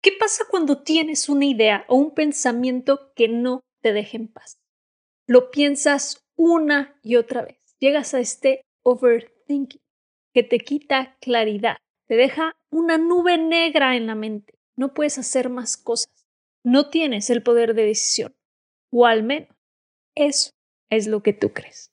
¿Qué pasa cuando tienes una idea o un pensamiento que no te deja en paz? Lo piensas una y otra vez. Llegas a este overthinking que te quita claridad, te deja una nube negra en la mente. No puedes hacer más cosas. No tienes el poder de decisión. O al menos eso es lo que tú crees.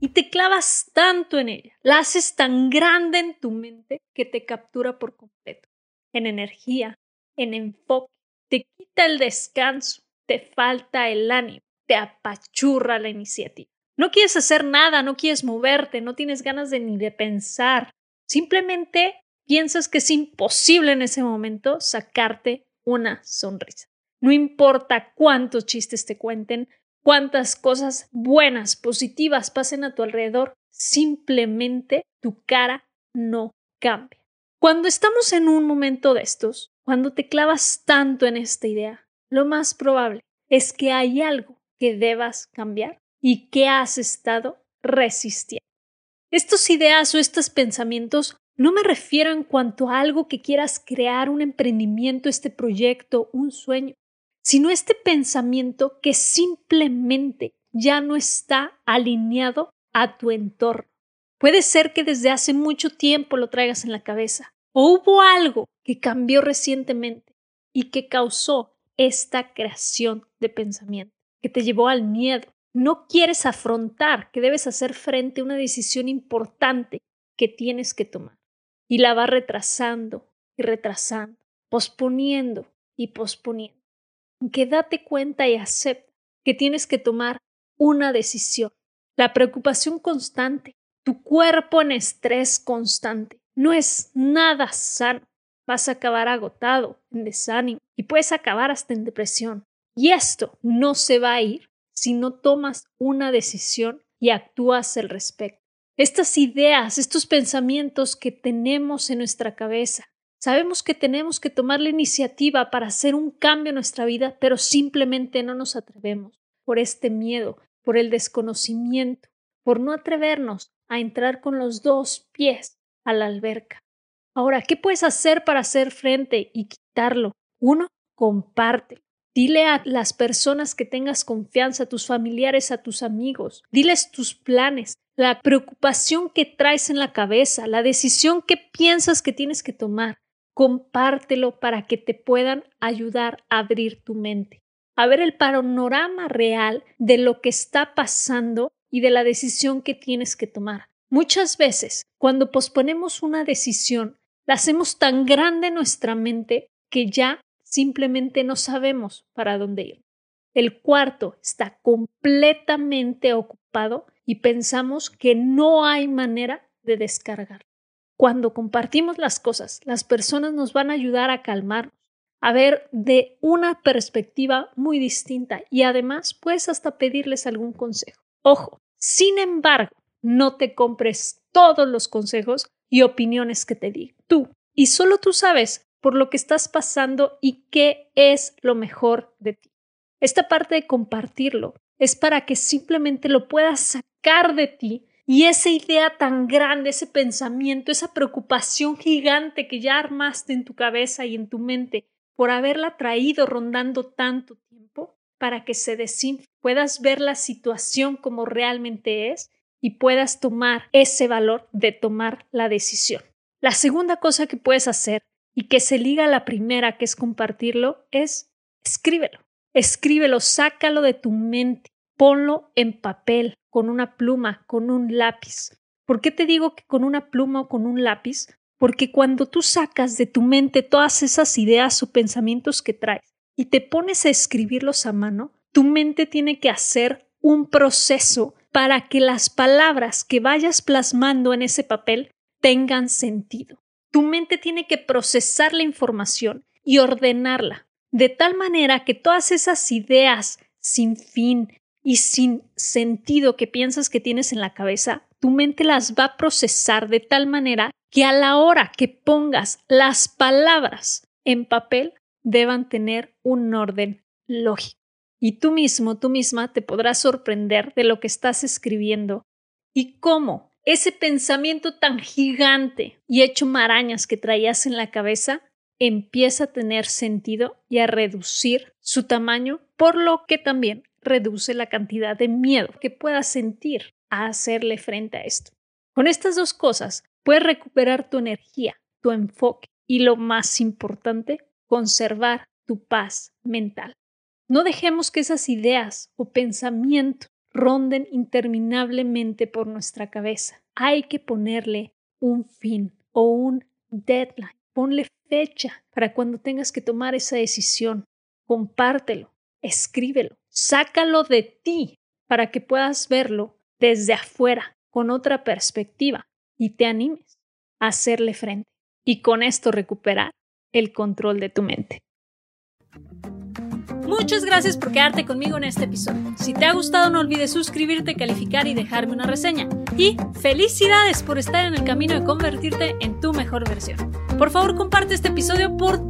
y te clavas tanto en ella, la haces tan grande en tu mente que te captura por completo, en energía, en enfoque, te quita el descanso, te falta el ánimo, te apachurra la iniciativa. No quieres hacer nada, no quieres moverte, no tienes ganas de ni de pensar, simplemente piensas que es imposible en ese momento sacarte una sonrisa. No importa cuántos chistes te cuenten, cuántas cosas buenas, positivas pasen a tu alrededor, simplemente tu cara no cambia. Cuando estamos en un momento de estos, cuando te clavas tanto en esta idea, lo más probable es que hay algo que debas cambiar y que has estado resistiendo. Estos ideas o estos pensamientos no me refiero en cuanto a algo que quieras crear, un emprendimiento, este proyecto, un sueño sino este pensamiento que simplemente ya no está alineado a tu entorno. Puede ser que desde hace mucho tiempo lo traigas en la cabeza, o hubo algo que cambió recientemente y que causó esta creación de pensamiento, que te llevó al miedo. No quieres afrontar que debes hacer frente a una decisión importante que tienes que tomar y la vas retrasando y retrasando, posponiendo y posponiendo que date cuenta y acepta que tienes que tomar una decisión. La preocupación constante, tu cuerpo en estrés constante, no es nada sano. Vas a acabar agotado, en desánimo y puedes acabar hasta en depresión. Y esto no se va a ir si no tomas una decisión y actúas al respecto. Estas ideas, estos pensamientos que tenemos en nuestra cabeza, Sabemos que tenemos que tomar la iniciativa para hacer un cambio en nuestra vida, pero simplemente no nos atrevemos por este miedo, por el desconocimiento, por no atrevernos a entrar con los dos pies a la alberca. Ahora, ¿qué puedes hacer para hacer frente y quitarlo? Uno, compártelo. Dile a las personas que tengas confianza, a tus familiares, a tus amigos. Diles tus planes, la preocupación que traes en la cabeza, la decisión que piensas que tienes que tomar compártelo para que te puedan ayudar a abrir tu mente, a ver el panorama real de lo que está pasando y de la decisión que tienes que tomar. Muchas veces, cuando posponemos una decisión, la hacemos tan grande nuestra mente que ya simplemente no sabemos para dónde ir. El cuarto está completamente ocupado y pensamos que no hay manera de descargar. Cuando compartimos las cosas, las personas nos van a ayudar a calmarnos, a ver de una perspectiva muy distinta y además puedes hasta pedirles algún consejo. Ojo, sin embargo, no te compres todos los consejos y opiniones que te di tú. Y solo tú sabes por lo que estás pasando y qué es lo mejor de ti. Esta parte de compartirlo es para que simplemente lo puedas sacar de ti y esa idea tan grande, ese pensamiento, esa preocupación gigante que ya armaste en tu cabeza y en tu mente por haberla traído rondando tanto tiempo, para que se desinfle, puedas ver la situación como realmente es y puedas tomar ese valor de tomar la decisión. La segunda cosa que puedes hacer y que se liga a la primera, que es compartirlo, es escríbelo. Escríbelo, sácalo de tu mente, ponlo en papel, con una pluma, con un lápiz. ¿Por qué te digo que con una pluma o con un lápiz? Porque cuando tú sacas de tu mente todas esas ideas o pensamientos que traes y te pones a escribirlos a mano, tu mente tiene que hacer un proceso para que las palabras que vayas plasmando en ese papel tengan sentido. Tu mente tiene que procesar la información y ordenarla, de tal manera que todas esas ideas sin fin y sin sentido que piensas que tienes en la cabeza, tu mente las va a procesar de tal manera que a la hora que pongas las palabras en papel deban tener un orden lógico. Y tú mismo, tú misma te podrás sorprender de lo que estás escribiendo y cómo ese pensamiento tan gigante y hecho marañas que traías en la cabeza empieza a tener sentido y a reducir su tamaño, por lo que también reduce la cantidad de miedo que puedas sentir a hacerle frente a esto. Con estas dos cosas puedes recuperar tu energía, tu enfoque y lo más importante, conservar tu paz mental. No dejemos que esas ideas o pensamientos ronden interminablemente por nuestra cabeza. Hay que ponerle un fin o un deadline. Ponle fecha para cuando tengas que tomar esa decisión. Compártelo, escríbelo, sácalo de ti para que puedas verlo desde afuera, con otra perspectiva, y te animes a hacerle frente. Y con esto recuperar el control de tu mente. Muchas gracias por quedarte conmigo en este episodio. Si te ha gustado no olvides suscribirte, calificar y dejarme una reseña. Y felicidades por estar en el camino de convertirte en tu mejor versión. Por favor comparte este episodio por